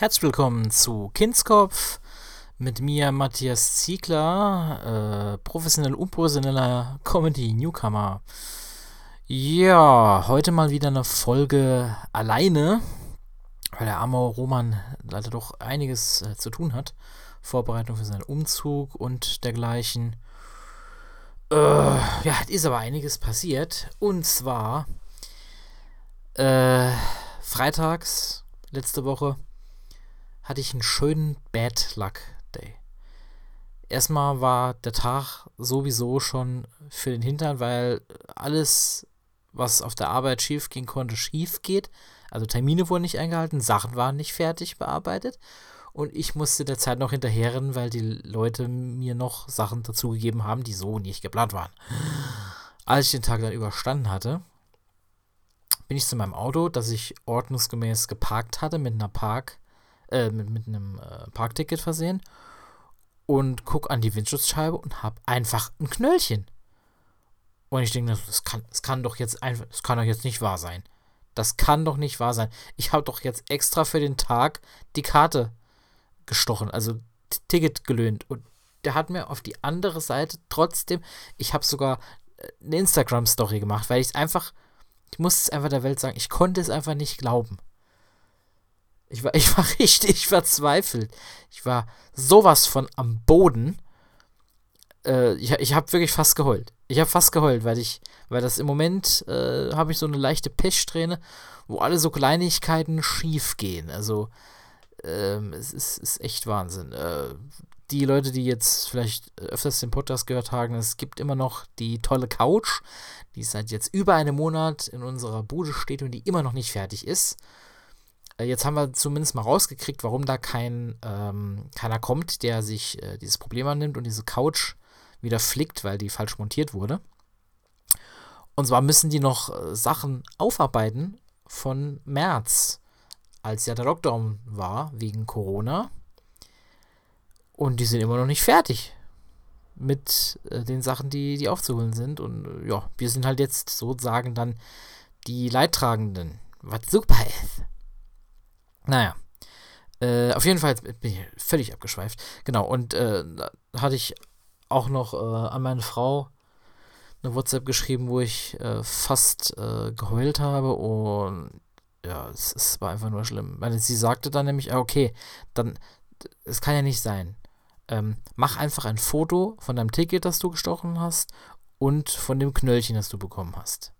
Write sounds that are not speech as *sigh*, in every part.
Herzlich willkommen zu Kindskopf mit mir Matthias Ziegler, äh, professionell unprofessioneller Comedy-Newcomer. Ja, heute mal wieder eine Folge alleine, weil der arme Roman leider doch einiges äh, zu tun hat. Vorbereitung für seinen Umzug und dergleichen. Äh, ja, ist aber einiges passiert. Und zwar äh, freitags letzte Woche hatte ich einen schönen Bad Luck Day. Erstmal war der Tag sowieso schon für den Hintern, weil alles, was auf der Arbeit schief gehen konnte, schief geht. Also Termine wurden nicht eingehalten, Sachen waren nicht fertig bearbeitet und ich musste der Zeit noch hinterherrennen, weil die Leute mir noch Sachen dazugegeben haben, die so nicht geplant waren. Als ich den Tag dann überstanden hatte, bin ich zu meinem Auto, das ich ordnungsgemäß geparkt hatte mit einer Park äh, mit, mit einem äh, Parkticket versehen und guck an die Windschutzscheibe und hab einfach ein Knöllchen. Und ich denke, das kann, das kann doch jetzt einfach, das kann doch jetzt nicht wahr sein. Das kann doch nicht wahr sein. Ich habe doch jetzt extra für den Tag die Karte gestochen, also Ticket gelöhnt. Und der hat mir auf die andere Seite trotzdem, ich habe sogar äh, eine Instagram-Story gemacht, weil ich es einfach, ich muss es einfach der Welt sagen, ich konnte es einfach nicht glauben. Ich war, *laughs* ich war richtig verzweifelt. Ich war sowas von am Boden. Äh, ich ich habe wirklich fast geheult. Ich habe fast geheult, weil ich, weil das im Moment äh, habe ich so eine leichte Pechsträhne, wo alle so Kleinigkeiten schief gehen. Also ähm, es ist, ist, echt Wahnsinn. Äh, die Leute, die jetzt vielleicht öfters den Podcast gehört haben, es gibt immer noch die tolle Couch, die seit jetzt über einem Monat in unserer Bude steht und die immer noch nicht fertig ist. Äh, jetzt haben wir zumindest mal rausgekriegt, warum da kein, ähm, keiner kommt, der sich äh, dieses Problem annimmt und diese Couch wieder flickt, weil die falsch montiert wurde. Und zwar müssen die noch äh, Sachen aufarbeiten von März, als ja der Lockdown war wegen Corona. Und die sind immer noch nicht fertig mit äh, den Sachen, die, die aufzuholen sind. Und äh, ja, wir sind halt jetzt sozusagen dann die Leidtragenden, was super ist. Naja. Äh, auf jeden Fall bin ich völlig abgeschweift. Genau, und äh, hatte ich auch noch äh, an meine Frau eine WhatsApp geschrieben, wo ich äh, fast äh, geheult habe und ja, es, es, war einfach nur schlimm. Weil sie sagte dann nämlich, ah, okay, dann, es kann ja nicht sein. Ähm, mach einfach ein Foto von deinem Ticket, das du gestochen hast und von dem Knöllchen, das du bekommen hast.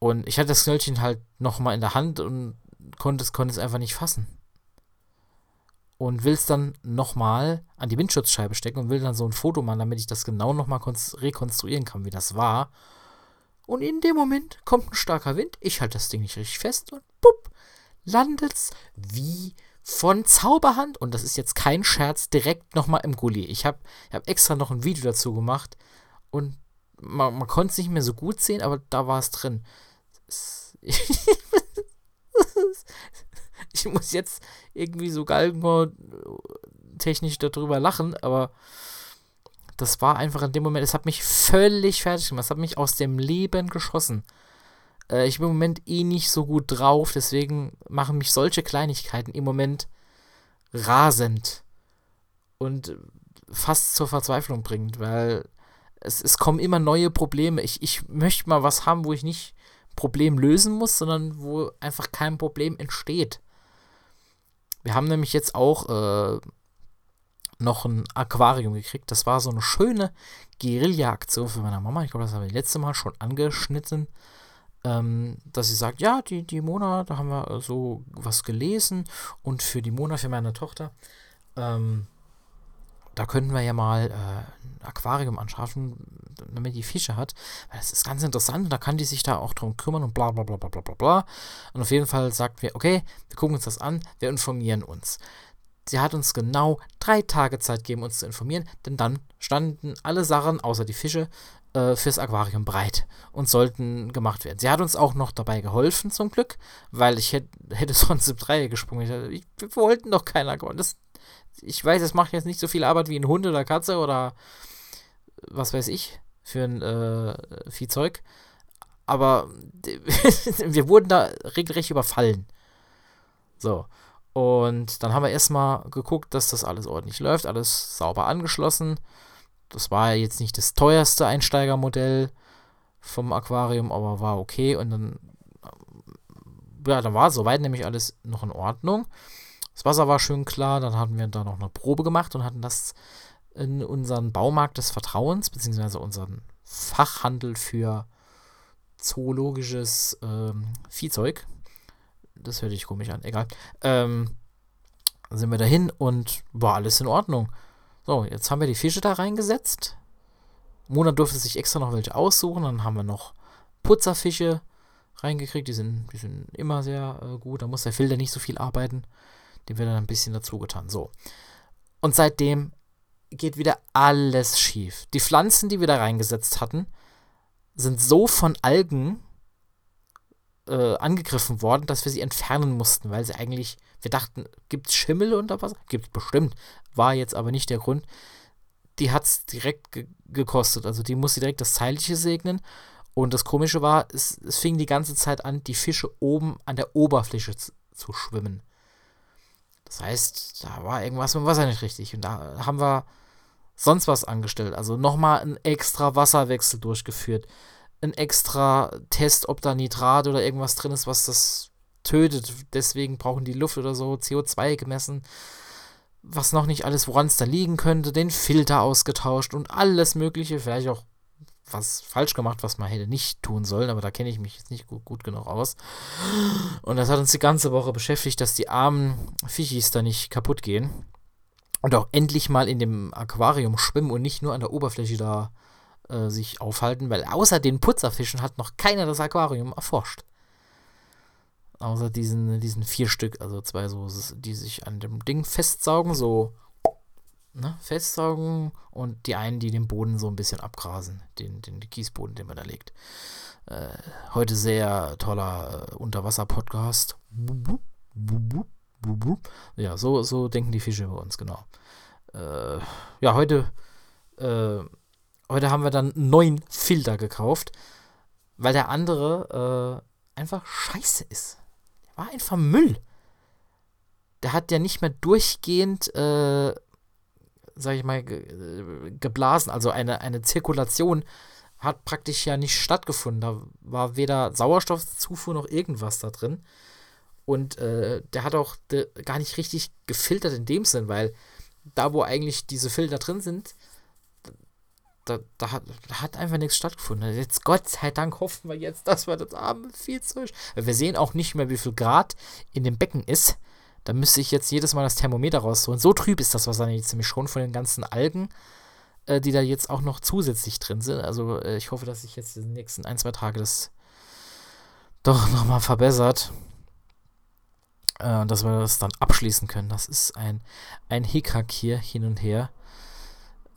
Und ich hatte das Knöllchen halt nochmal in der Hand und konnte es, es einfach nicht fassen. Und will es dann nochmal an die Windschutzscheibe stecken und will dann so ein Foto machen, damit ich das genau nochmal rekonstruieren kann, wie das war. Und in dem Moment kommt ein starker Wind, ich halte das Ding nicht richtig fest und bupp, landet's wie von Zauberhand, und das ist jetzt kein Scherz, direkt nochmal im Gully. Ich habe ich hab extra noch ein Video dazu gemacht und man, man konnte es nicht mehr so gut sehen, aber da war es drin. *laughs* ich muss jetzt irgendwie so galgenhorn-technisch darüber lachen, aber das war einfach in dem Moment, es hat mich völlig fertig gemacht, es hat mich aus dem Leben geschossen. Äh, ich bin im Moment eh nicht so gut drauf, deswegen machen mich solche Kleinigkeiten im Moment rasend und fast zur Verzweiflung bringend, weil es, es kommen immer neue Probleme. Ich, ich möchte mal was haben, wo ich nicht Problem lösen muss, sondern wo einfach kein Problem entsteht. Wir haben nämlich jetzt auch äh, noch ein Aquarium gekriegt. Das war so eine schöne Guerilla-Aktion für meine Mama. Ich glaube, das habe ich letzte Mal schon angeschnitten. Ähm, dass sie sagt, ja, die, die Mona, da haben wir so was gelesen und für die Mona, für meine Tochter, ähm, da könnten wir ja mal äh, ein Aquarium anschaffen, damit die Fische hat. Das ist ganz interessant und da kann die sich da auch drum kümmern und bla bla bla bla bla bla. Und auf jeden Fall sagt wir, okay, wir gucken uns das an, wir informieren uns. Sie hat uns genau drei Tage Zeit gegeben, uns zu informieren, denn dann standen alle Sachen, außer die Fische, äh, fürs Aquarium breit und sollten gemacht werden. Sie hat uns auch noch dabei geholfen, zum Glück, weil ich hätte, hätte *laughs* sonst im Dreieck gesprungen. Ich, wir wollten doch kein Aquarium. Das, ich weiß, es macht jetzt nicht so viel Arbeit wie ein Hund oder Katze oder was weiß ich für ein äh, Viehzeug. Aber *laughs* wir wurden da regelrecht überfallen. So. Und dann haben wir erstmal geguckt, dass das alles ordentlich läuft, alles sauber angeschlossen. Das war jetzt nicht das teuerste Einsteigermodell vom Aquarium, aber war okay. Und dann, ja, dann war soweit nämlich alles noch in Ordnung. Das Wasser war schön klar. Dann hatten wir da noch eine Probe gemacht und hatten das in unseren Baumarkt des Vertrauens, beziehungsweise unseren Fachhandel für zoologisches ähm, Viehzeug. Das hört sich komisch an, egal. Ähm, sind wir dahin und war alles in Ordnung. So, jetzt haben wir die Fische da reingesetzt. Mona durfte sich extra noch welche aussuchen. Dann haben wir noch Putzerfische reingekriegt. Die sind, die sind immer sehr äh, gut. Da muss der Filter nicht so viel arbeiten. Dem wird dann ein bisschen dazu getan. So. Und seitdem geht wieder alles schief. Die Pflanzen, die wir da reingesetzt hatten, sind so von Algen äh, angegriffen worden, dass wir sie entfernen mussten, weil sie eigentlich, wir dachten, gibt es Schimmel unter Wasser? Gibt es bestimmt, war jetzt aber nicht der Grund. Die hat es direkt ge gekostet, also die musste direkt das Zeitliche segnen. Und das Komische war, es, es fing die ganze Zeit an, die Fische oben an der Oberfläche zu, zu schwimmen. Das heißt, da war irgendwas mit dem Wasser nicht richtig. Und da haben wir sonst was angestellt. Also nochmal einen extra Wasserwechsel durchgeführt. Ein extra Test, ob da Nitrat oder irgendwas drin ist, was das tötet. Deswegen brauchen die Luft oder so CO2 gemessen. Was noch nicht alles, woran es da liegen könnte. Den Filter ausgetauscht und alles Mögliche. Vielleicht auch was falsch gemacht, was man hätte nicht tun sollen, aber da kenne ich mich jetzt nicht gut, gut, genug aus. Und das hat uns die ganze Woche beschäftigt, dass die armen Fichis da nicht kaputt gehen und auch endlich mal in dem Aquarium schwimmen und nicht nur an der Oberfläche da äh, sich aufhalten, weil außer den Putzerfischen hat noch keiner das Aquarium erforscht. Außer diesen, diesen vier Stück, also zwei so, die sich an dem Ding festsaugen, so ne, festsaugen und die einen, die den Boden so ein bisschen abgrasen, den, den, den Kiesboden, den man da legt. Äh, heute sehr toller äh, Unterwasser-Podcast. Ja, so, so denken die Fische über uns, genau. Äh, ja, heute, äh, heute haben wir dann neuen Filter gekauft, weil der andere äh, einfach scheiße ist. Der war einfach Müll. Der hat ja nicht mehr durchgehend, äh, sag ich mal, ge äh, geblasen. Also eine, eine Zirkulation hat praktisch ja nicht stattgefunden. Da war weder Sauerstoffzufuhr noch irgendwas da drin. Und äh, der hat auch de, gar nicht richtig gefiltert in dem Sinn, weil da, wo eigentlich diese Filter drin sind, da, da, hat, da hat einfach nichts stattgefunden. Jetzt, Gott sei Dank, hoffen wir jetzt, dass wir das arme Viehzeug. Wir sehen auch nicht mehr, wie viel Grad in dem Becken ist. Da müsste ich jetzt jedes Mal das Thermometer rausholen. So trüb ist das Wasser jetzt nämlich schon von den ganzen Algen, äh, die da jetzt auch noch zusätzlich drin sind. Also äh, ich hoffe, dass sich jetzt in den nächsten ein, zwei Tagen das doch nochmal verbessert äh, dass wir das dann abschließen können. Das ist ein, ein Hickhack hier hin und her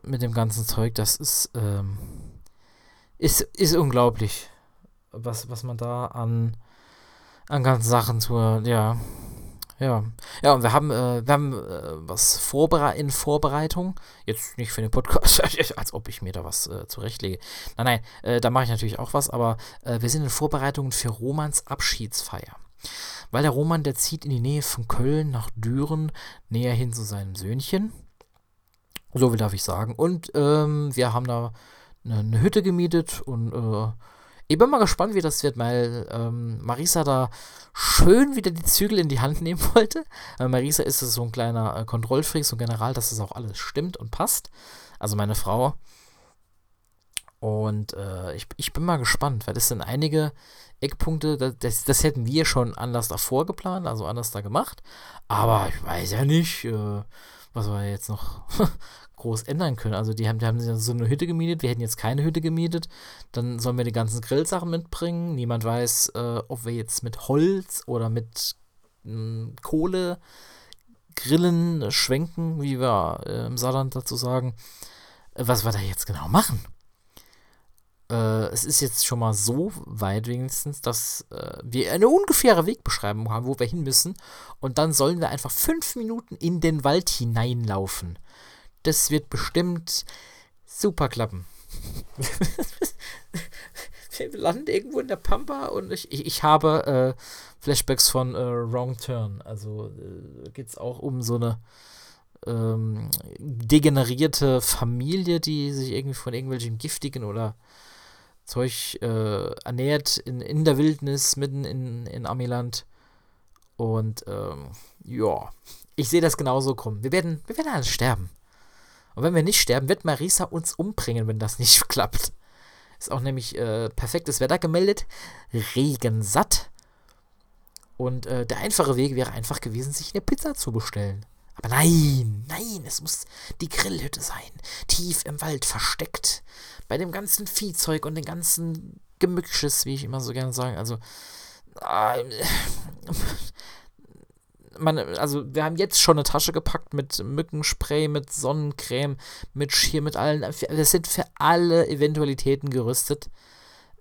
mit dem ganzen Zeug. Das ist, ähm, ist, ist unglaublich, was, was man da an, an ganzen Sachen tut. Ja. Ja, ja, und wir haben, äh, wir haben äh, was vorbere in Vorbereitung. Jetzt nicht für den Podcast, *laughs* als ob ich mir da was äh, zurechtlege. Nein, nein, äh, da mache ich natürlich auch was, aber äh, wir sind in Vorbereitung für Romans Abschiedsfeier weil der Roman, der zieht in die Nähe von Köln nach Düren, näher hin zu seinem Söhnchen. So viel darf ich sagen. Und ähm, wir haben da eine, eine, Hütte gemietet und äh, ich bin mal gespannt, wie das wird, weil ähm, Marisa da schön wieder die Zügel in die Hand nehmen *laughs* wollte. Äh, Marisa ist so ein kleiner äh, Kontrollfreak, so General, dass das auch alles stimmt und passt. Also meine Frau. Und äh, ich, ich bin mal gespannt, weil es sind einige Eckpunkte, das, das hätten wir schon anders davor geplant, also anders da gemacht. Aber ich weiß ja nicht, äh, was wir jetzt noch *laughs* groß ändern können. Also die haben, die haben so eine Hütte gemietet, wir hätten jetzt keine Hütte gemietet. Dann sollen wir die ganzen Grillsachen mitbringen. Niemand weiß, äh, ob wir jetzt mit Holz oder mit mh, Kohle grillen, schwenken, wie wir äh, im Saarland dazu sagen, äh, was wir da jetzt genau machen äh, es ist jetzt schon mal so weit wenigstens, dass äh, wir eine ungefähre Wegbeschreibung haben, wo wir hin müssen. Und dann sollen wir einfach fünf Minuten in den Wald hineinlaufen. Das wird bestimmt super klappen. *laughs* wir landen irgendwo in der Pampa und ich, ich, ich habe äh, Flashbacks von äh, Wrong Turn. Also äh, geht es auch um so eine ähm, degenerierte Familie, die sich irgendwie von irgendwelchen giftigen oder Zeug äh, ernährt in, in der Wildnis mitten in, in Amiland. Und ähm, ja, ich sehe das genauso kommen. Wir werden, wir werden alle sterben. Und wenn wir nicht sterben, wird Marisa uns umbringen, wenn das nicht *laughs* klappt. Ist auch nämlich äh, perfektes Wetter gemeldet. Regensatt. Und äh, der einfache Weg wäre einfach gewesen, sich eine Pizza zu bestellen. Aber nein, nein, es muss die Grillhütte sein. Tief im Wald versteckt. Bei dem ganzen Viehzeug und den ganzen Gemücksches, wie ich immer so gerne sage. Also, äh, man, also wir haben jetzt schon eine Tasche gepackt mit Mückenspray, mit Sonnencreme, mit Schirr, mit allen. Wir sind für alle Eventualitäten gerüstet.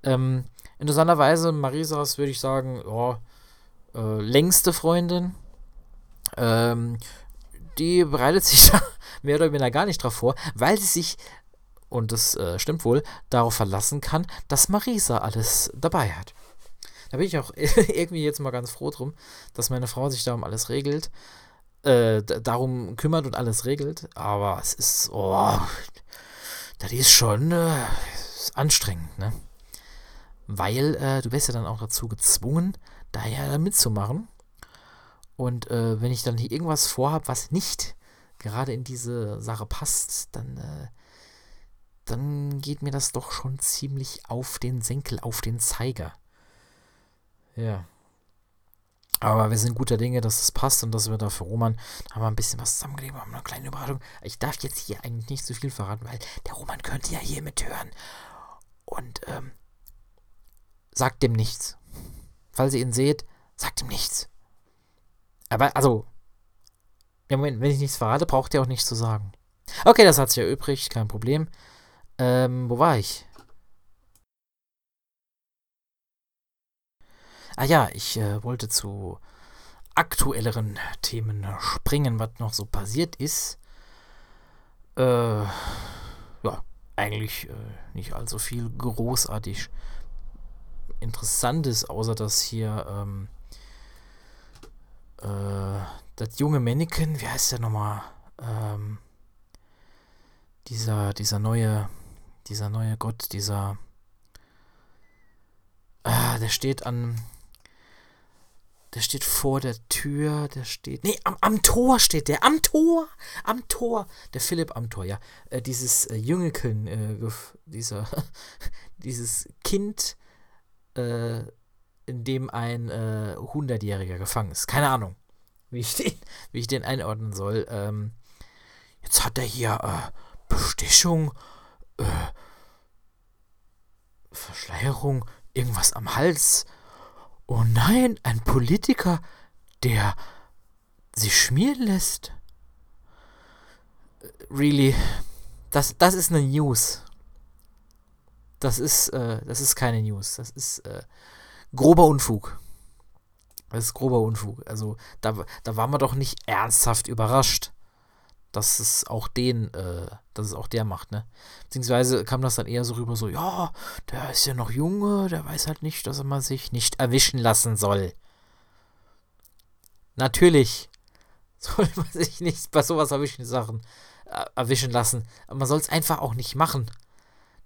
Ähm, interessanterweise, Marisas würde ich sagen, oh, äh, längste Freundin. Ähm, die bereitet sich *laughs* mehr oder weniger gar nicht drauf vor, weil sie sich, und das äh, stimmt wohl, darauf verlassen kann, dass Marisa alles dabei hat. Da bin ich auch *laughs* irgendwie jetzt mal ganz froh drum, dass meine Frau sich darum alles regelt, äh, darum kümmert und alles regelt. Aber es ist, oh, das ist schon äh, ist anstrengend, ne? Weil äh, du wirst ja dann auch dazu gezwungen, da ja mitzumachen. Und äh, wenn ich dann hier irgendwas vorhabe, was nicht gerade in diese Sache passt, dann, äh, dann geht mir das doch schon ziemlich auf den Senkel, auf den Zeiger. Ja. Aber wir sind guter Dinge, dass es passt und dass wir da für Roman haben wir ein bisschen was zusammengelegt, haben eine kleine Überraschung. Ich darf jetzt hier eigentlich nicht zu so viel verraten, weil der Roman könnte ja hier mithören. Und ähm, sagt dem nichts. Falls ihr ihn seht, sagt ihm nichts. Aber, also, ja, Moment, wenn ich nichts verrate, braucht ihr auch nichts zu sagen. Okay, das hat sich ja übrig, kein Problem. Ähm, wo war ich? Ah ja, ich äh, wollte zu aktuelleren Themen springen, was noch so passiert ist. Äh, ja, eigentlich äh, nicht allzu viel großartig Interessantes, außer dass hier ähm, äh, das junge Mannequin, wie heißt der nochmal? Ähm, dieser, dieser neue, dieser neue Gott, dieser, ah, der steht an, der steht vor der Tür, der steht. Nee, am, am Tor steht der. Am Tor! Am Tor! Der Philipp am Tor, ja. Äh, dieses äh, Jüngeken, äh, dieser, *laughs* dieses Kind, äh, in dem ein äh, 100-Jähriger gefangen ist. Keine Ahnung, wie ich den, wie ich den einordnen soll. Ähm, jetzt hat er hier äh, Bestechung, äh, Verschleierung, irgendwas am Hals Oh nein, ein Politiker, der sich schmieren lässt. Really, das, das ist eine News. Das ist, äh, das ist keine News. Das ist äh, grober Unfug. Das ist grober Unfug. Also da, da waren wir doch nicht ernsthaft überrascht dass es auch den, äh, dass es auch der macht, ne? Beziehungsweise kam das dann eher so rüber, so, ja, der ist ja noch Junge, der weiß halt nicht, dass er mal sich nicht erwischen lassen soll. Natürlich *laughs* soll man sich nicht bei sowas erwischen Sachen äh, erwischen lassen. Aber man soll es einfach auch nicht machen.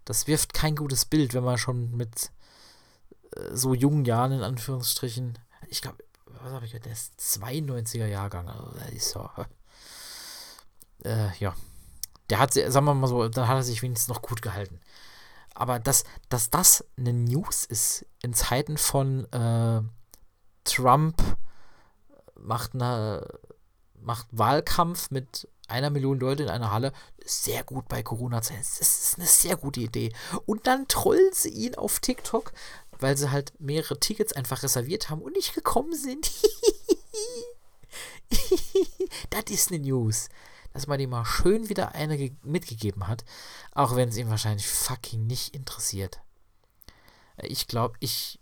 Das wirft kein gutes Bild, wenn man schon mit äh, so jungen Jahren in Anführungsstrichen, ich glaube, was habe ich gehört, der ist 92er Jahrgang, also der ist so äh, ja, der hat, sagen wir mal so, dann hat er sich wenigstens noch gut gehalten. Aber dass, dass das eine News ist in Zeiten von äh, Trump macht, eine, macht Wahlkampf mit einer Million Leute in einer Halle, sehr gut bei Corona-Zeiten. Das ist eine sehr gute Idee. Und dann trollen sie ihn auf TikTok, weil sie halt mehrere Tickets einfach reserviert haben und nicht gekommen sind. *laughs* das ist eine News dass man ihm mal schön wieder eine mitgegeben hat, auch wenn es ihm wahrscheinlich fucking nicht interessiert. Ich glaube, ich,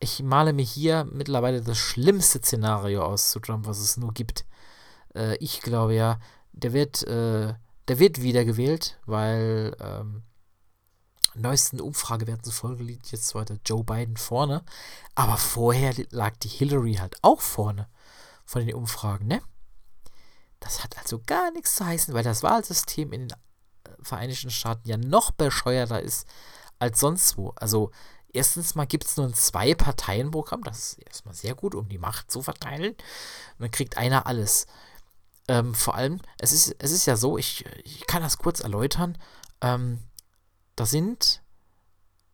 ich male mir hier mittlerweile das schlimmste Szenario aus zu Trump, was es nur gibt. Äh, ich glaube ja, der wird, äh, der wird wiedergewählt, weil ähm, neuesten Umfragewerten zufolge liegt jetzt zwar der Joe Biden vorne, aber vorher lag die Hillary halt auch vorne von den Umfragen, ne? Das hat also gar nichts zu heißen, weil das Wahlsystem in den äh, Vereinigten Staaten ja noch bescheuerter ist als sonst wo. Also erstens mal gibt es nur ein Zwei-Parteien-Programm, das ist erstmal sehr gut, um die Macht zu verteilen. Und dann kriegt einer alles. Ähm, vor allem, es ist, es ist ja so, ich, ich kann das kurz erläutern. Ähm, da sind,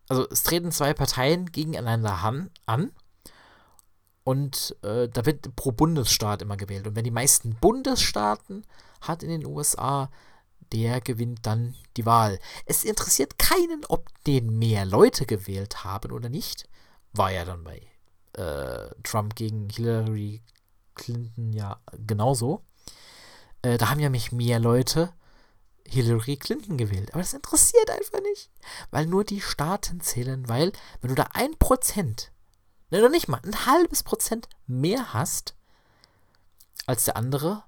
also es treten zwei Parteien gegeneinander an und äh, da wird pro Bundesstaat immer gewählt. Und wenn die meisten Bundesstaaten hat in den USA, der gewinnt dann die Wahl. Es interessiert keinen, ob den mehr Leute gewählt haben oder nicht. War ja dann bei äh, Trump gegen Hillary Clinton ja genauso. Äh, da haben ja mich mehr Leute Hillary Clinton gewählt. Aber das interessiert einfach nicht. Weil nur die Staaten zählen, weil wenn du da ein Prozent, ne, noch nicht mal ein halbes Prozent mehr hast als der andere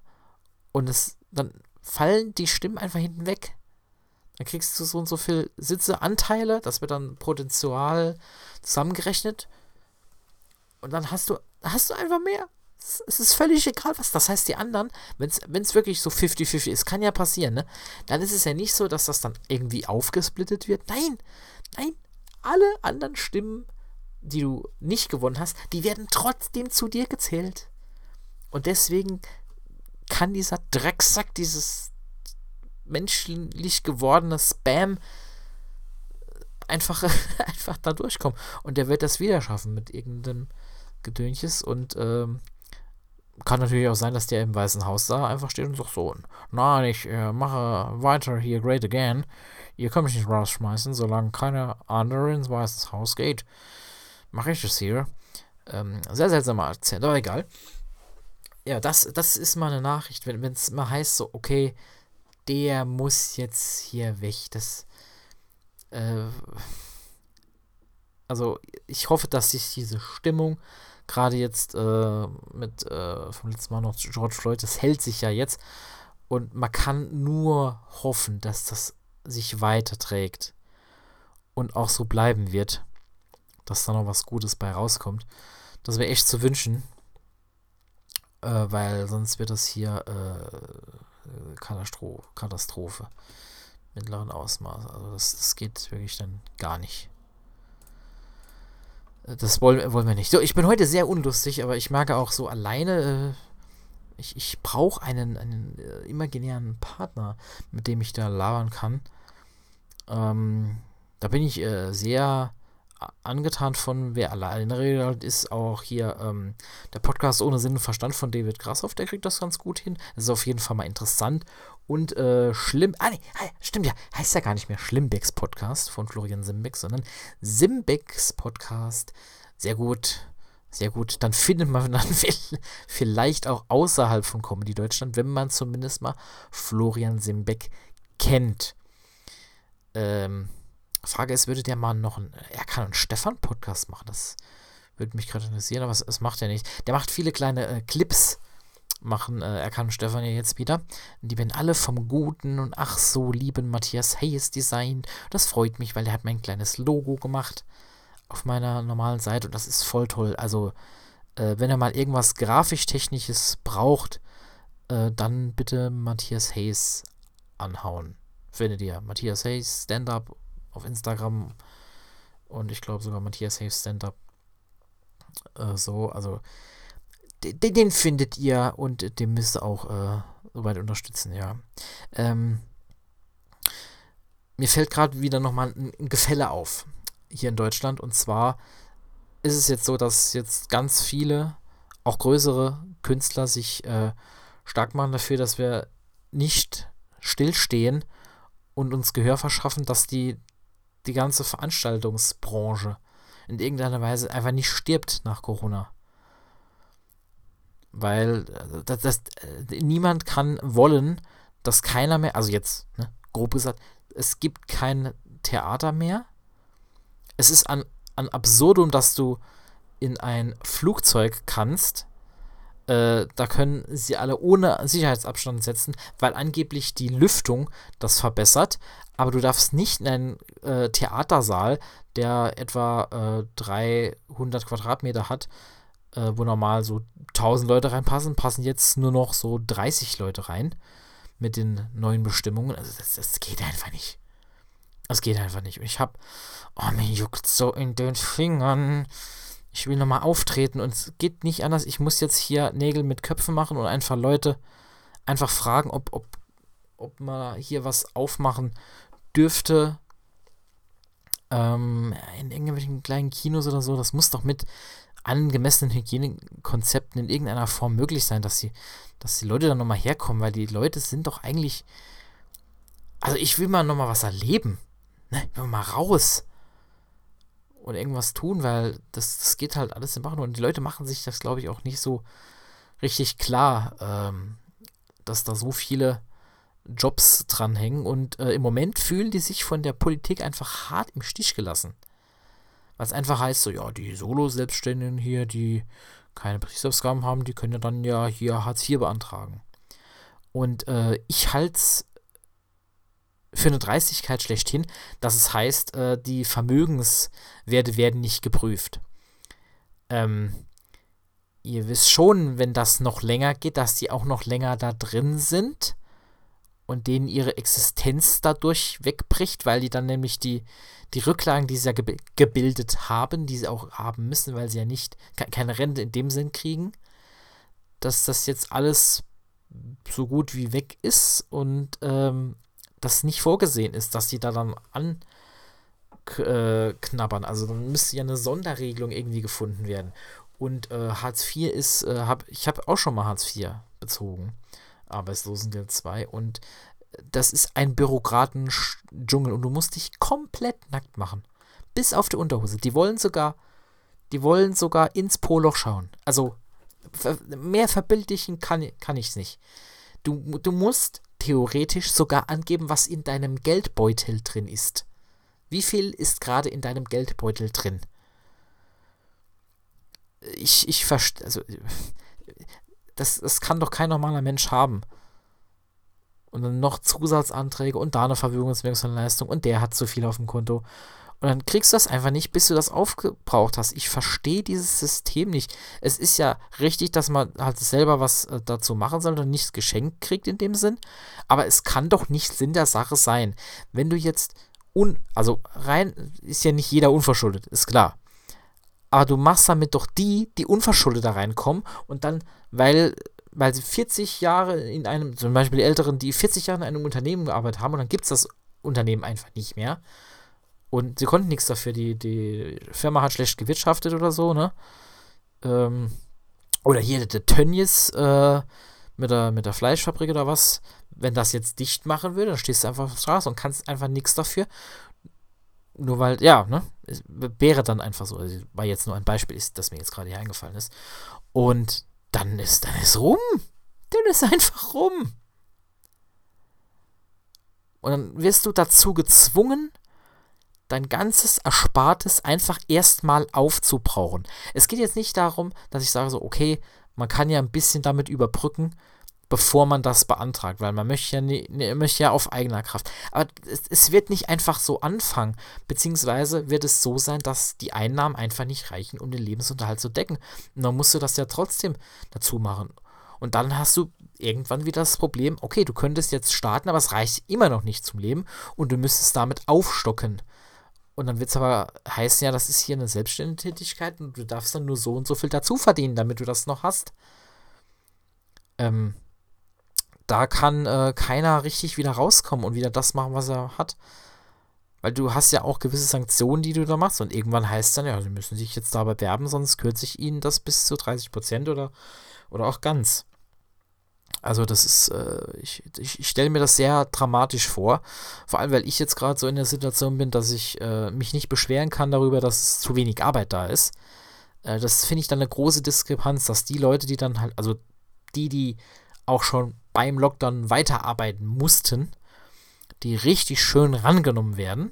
und es dann fallen die Stimmen einfach hinten weg. Dann kriegst du so und so viel Sitze, Anteile, das wird dann potenzial zusammengerechnet. Und dann hast du, hast du einfach mehr es ist völlig egal, was das heißt. Die anderen, wenn es wirklich so 50-50 ist, kann ja passieren, ne? Dann ist es ja nicht so, dass das dann irgendwie aufgesplittet wird. Nein, nein, alle anderen Stimmen, die du nicht gewonnen hast, die werden trotzdem zu dir gezählt. Und deswegen kann dieser Drecksack, dieses menschlich gewordene Spam einfach, *laughs* einfach da durchkommen. Und der wird das wieder schaffen mit irgendeinem Gedönches und ähm, kann natürlich auch sein, dass der im Weißen Haus da einfach steht und sagt so, nein, ich äh, mache weiter hier Great Again. Ihr könnt mich nicht rausschmeißen, solange keiner andere ins Weiße Haus geht. Hier. Ähm, sehr seltsamer Akzent, aber egal. Ja, das, das ist mal eine Nachricht, wenn es mal heißt so, okay, der muss jetzt hier weg. Das, äh, also ich hoffe, dass sich diese Stimmung Gerade jetzt äh, mit äh, vom letzten Mal noch George Floyd, das hält sich ja jetzt. Und man kann nur hoffen, dass das sich weiterträgt und auch so bleiben wird, dass da noch was Gutes bei rauskommt. Das wäre echt zu wünschen, äh, weil sonst wird das hier äh, Katastrophe, Katastrophe mittleren Ausmaß. Also das, das geht wirklich dann gar nicht. Das wollen, wollen wir nicht. So, ich bin heute sehr unlustig, aber ich merke auch so alleine, äh, ich, ich brauche einen, einen äh, imaginären Partner, mit dem ich da labern kann. Ähm, da bin ich äh, sehr angetan von, wer alleine redet, ist auch hier ähm, der Podcast ohne Sinn und Verstand von David Grassoff, der kriegt das ganz gut hin. Das ist auf jeden Fall mal interessant und äh, schlimm. Ah, nee, stimmt ja, heißt ja gar nicht mehr Schlimmbecks Podcast von Florian Simbeck, sondern Simbecks Podcast. Sehr gut, sehr gut. Dann findet man *laughs* dann vielleicht auch außerhalb von Comedy Deutschland, wenn man zumindest mal Florian Simbeck kennt. Ähm, Frage ist, würde der mal noch einen, er kann einen Stefan-Podcast machen, das würde mich gerade interessieren, aber es, es macht er nicht. Der macht viele kleine äh, Clips machen äh, er kann Stefan ja jetzt wieder. Die werden alle vom guten und ach so lieben Matthias Hayes designt. Das freut mich, weil er hat mein kleines Logo gemacht auf meiner normalen Seite und das ist voll toll. Also, äh, wenn er mal irgendwas grafisch-technisches braucht, äh, dann bitte Matthias Hayes anhauen. Findet ihr Matthias Hayes Stand-Up auf Instagram und ich glaube sogar Matthias Hayes Stand-Up äh, so, also den, den, findet ihr und den müsst ihr auch äh, soweit unterstützen, ja. Ähm, mir fällt gerade wieder nochmal ein, ein Gefälle auf hier in Deutschland und zwar ist es jetzt so, dass jetzt ganz viele, auch größere Künstler sich äh, stark machen dafür, dass wir nicht stillstehen und uns Gehör verschaffen, dass die, die ganze Veranstaltungsbranche in irgendeiner Weise einfach nicht stirbt nach Corona. Weil äh, das, das, äh, niemand kann wollen, dass keiner mehr, also jetzt, ne, grob gesagt, es gibt kein Theater mehr. Es ist an, an absurdum, dass du in ein Flugzeug kannst, Äh, da können sie alle ohne Sicherheitsabstand setzen, weil angeblich die Lüftung das verbessert. Aber du darfst nicht in einen äh, Theatersaal, der etwa äh, 300 Quadratmeter hat, äh, wo normal so 1000 Leute reinpassen, passen jetzt nur noch so 30 Leute rein mit den neuen Bestimmungen. Also das, das geht einfach nicht. Das geht einfach nicht. Und ich hab, oh, mir juckt so in den Fingern. Ich will nochmal auftreten und es geht nicht anders. Ich muss jetzt hier Nägel mit Köpfen machen und einfach Leute einfach fragen, ob, ob, ob man hier was aufmachen dürfte. Ähm, in irgendwelchen kleinen Kinos oder so. Das muss doch mit angemessenen Hygienekonzepten in irgendeiner Form möglich sein, dass, sie, dass die Leute dann nochmal herkommen, weil die Leute sind doch eigentlich. Also ich will mal nochmal was erleben. Ne? Ich will mal raus. Und irgendwas tun, weil das, das geht halt alles im Machen. Und die Leute machen sich das, glaube ich, auch nicht so richtig klar, ähm, dass da so viele Jobs dranhängen. Und äh, im Moment fühlen die sich von der Politik einfach hart im Stich gelassen. Was einfach heißt, so, ja, die Solo-Selbstständigen hier, die keine Betriebsausgaben haben, die können ja dann ja hier Hartz IV beantragen. Und äh, ich halte es für eine Dreistigkeit schlechthin, dass es heißt, äh, die Vermögenswerte werden nicht geprüft. Ähm, ihr wisst schon, wenn das noch länger geht, dass die auch noch länger da drin sind und denen ihre Existenz dadurch wegbricht, weil die dann nämlich die, die Rücklagen, die sie ja ge gebildet haben, die sie auch haben müssen, weil sie ja nicht keine Rente in dem Sinn kriegen, dass das jetzt alles so gut wie weg ist und ähm, das nicht vorgesehen ist, dass sie da dann anknabbern. Äh, also dann müsste ja eine Sonderregelung irgendwie gefunden werden. Und äh, Hartz IV ist, äh, hab, ich habe auch schon mal Hartz IV bezogen. Arbeitslosengeld 2 und das ist ein Bürokratendschungel und du musst dich komplett nackt machen. Bis auf die Unterhose. Die wollen sogar, die wollen sogar ins Poloch schauen. Also mehr verbildlichen kann, kann ich es nicht. Du, du musst theoretisch sogar angeben, was in deinem Geldbeutel drin ist. Wie viel ist gerade in deinem Geldbeutel drin? Ich, ich verstehe, also das, das kann doch kein normaler Mensch haben. Und dann noch Zusatzanträge und da eine Verfügungswirkungsleistung und der hat zu viel auf dem Konto. Und dann kriegst du das einfach nicht, bis du das aufgebraucht hast. Ich verstehe dieses System nicht. Es ist ja richtig, dass man halt selber was äh, dazu machen soll und nichts geschenkt kriegt in dem Sinn. Aber es kann doch nicht Sinn der Sache sein. Wenn du jetzt un, also rein, ist ja nicht jeder unverschuldet, ist klar. Aber du machst damit doch die, die unverschuldet da reinkommen und dann, weil weil sie 40 Jahre in einem, zum Beispiel die Älteren, die 40 Jahre in einem Unternehmen gearbeitet haben und dann gibt es das Unternehmen einfach nicht mehr. Und sie konnten nichts dafür. Die, die Firma hat schlecht gewirtschaftet oder so, ne? Ähm, oder hier der Tönnies äh, mit, der, mit der Fleischfabrik oder was. Wenn das jetzt dicht machen würde, dann stehst du einfach auf der Straße und kannst einfach nichts dafür. Nur weil, ja, ne? Es wäre dann einfach so. Also, war jetzt nur ein Beispiel, ist, das mir jetzt gerade hier eingefallen ist. Und dann ist, dann ist rum. Dann ist einfach rum. Und dann wirst du dazu gezwungen, dein ganzes Erspartes einfach erstmal aufzubrauchen. Es geht jetzt nicht darum, dass ich sage so, okay, man kann ja ein bisschen damit überbrücken, bevor man das beantragt, weil man möchte ja, nie, ne, möchte ja auf eigener Kraft. Aber es, es, wird nicht einfach so anfangen, beziehungsweise wird es so sein, dass die Einnahmen einfach nicht reichen, um den Lebensunterhalt zu decken. Und dann musst du das ja trotzdem dazu machen. Und dann hast du irgendwann wieder das Problem, okay, du könntest jetzt starten, aber es reicht immer noch nicht zum Leben und du müsstest damit aufstocken. Und dann wird es aber heißen, ja, das ist hier eine selbstständige Tätigkeit und du darfst dann nur so und so viel dazu verdienen, damit du das noch hast. Ähm, da kann äh, keiner richtig wieder rauskommen und wieder das machen, was er hat. Weil du hast ja auch gewisse Sanktionen, die du da machst. Und irgendwann heißt dann, ja, sie müssen sich jetzt da bewerben, sonst kürze ich ihnen das bis zu 30 Prozent oder, oder auch ganz. Also das ist, äh, ich, ich, stelle mir das sehr dramatisch vor. Vor allem, weil ich jetzt gerade so in der Situation bin, dass ich äh, mich nicht beschweren kann darüber, dass zu wenig Arbeit da ist. Äh, das finde ich dann eine große Diskrepanz, dass die Leute, die dann halt, also die, die auch schon beim Lockdown weiterarbeiten mussten, die richtig schön rangenommen werden.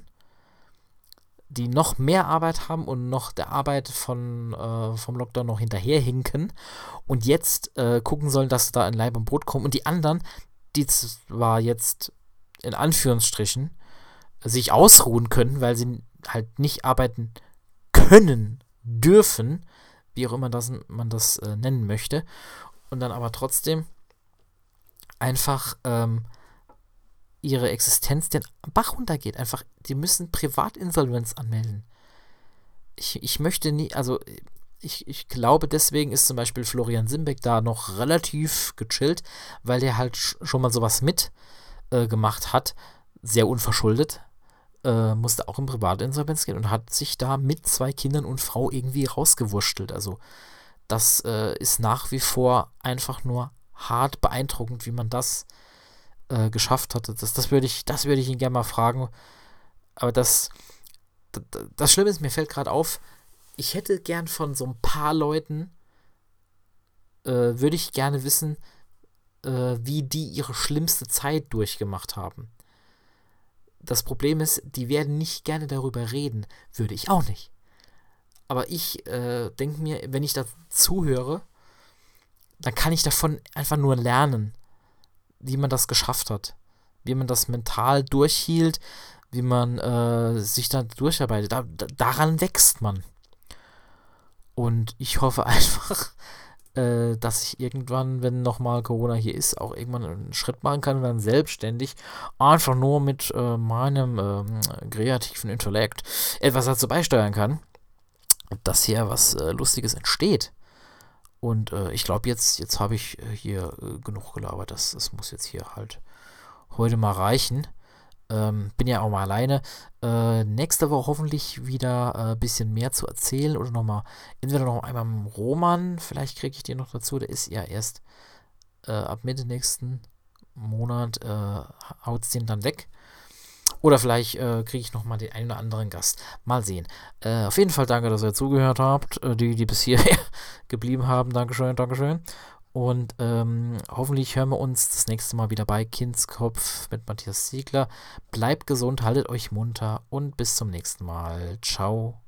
Die noch mehr Arbeit haben und noch der Arbeit von, äh, vom Lockdown noch hinterherhinken und jetzt äh, gucken sollen, dass sie da in Leib und Brot kommen. Und die anderen, die zwar jetzt in Anführungsstrichen sich ausruhen können, weil sie halt nicht arbeiten können, dürfen, wie auch immer das, man das äh, nennen möchte, und dann aber trotzdem einfach ähm, ihre Existenz den Bach runtergeht. Einfach, die müssen Privatinsolvenz anmelden. Ich, ich möchte nie, also ich, ich glaube, deswegen ist zum Beispiel Florian Simbeck da noch relativ gechillt, weil der halt schon mal sowas mitgemacht äh, hat, sehr unverschuldet, äh, musste auch in Privatinsolvenz gehen und hat sich da mit zwei Kindern und Frau irgendwie rausgewurschtelt. Also das äh, ist nach wie vor einfach nur hart beeindruckend, wie man das äh, geschafft hatte. Das, das würde ich, das ich ihn gerne mal fragen. Aber das, das, das Schlimme ist, mir fällt gerade auf, ich hätte gern von so ein paar Leuten, äh, würde ich gerne wissen, äh, wie die ihre schlimmste Zeit durchgemacht haben. Das Problem ist, die werden nicht gerne darüber reden. Würde ich auch nicht. Aber ich äh, denke mir, wenn ich da zuhöre, dann kann ich davon einfach nur lernen wie man das geschafft hat. Wie man das mental durchhielt, wie man äh, sich da durcharbeitet. Da, da, daran wächst man. Und ich hoffe *laughs* einfach, äh, dass ich irgendwann, wenn nochmal Corona hier ist, auch irgendwann einen Schritt machen kann und dann selbstständig einfach nur mit äh, meinem ähm, kreativen Intellekt etwas dazu beisteuern kann, dass hier was äh, Lustiges entsteht. Und äh, ich glaube, jetzt, jetzt habe ich äh, hier äh, genug gelabert. Das, das muss jetzt hier halt heute mal reichen. Ähm, bin ja auch mal alleine. Äh, nächste Woche hoffentlich wieder ein äh, bisschen mehr zu erzählen oder nochmal, entweder noch einmal im Roman, vielleicht kriege ich den noch dazu, der ist ja erst äh, ab Mitte nächsten Monat, äh, haut den dann weg. Oder vielleicht äh, kriege ich nochmal den einen oder anderen Gast. Mal sehen. Äh, auf jeden Fall danke, dass ihr zugehört habt. Äh, die, die bis hierher *laughs* geblieben haben. Dankeschön, Dankeschön. Und ähm, hoffentlich hören wir uns das nächste Mal wieder bei Kindskopf mit Matthias Siegler. Bleibt gesund, haltet euch munter und bis zum nächsten Mal. Ciao.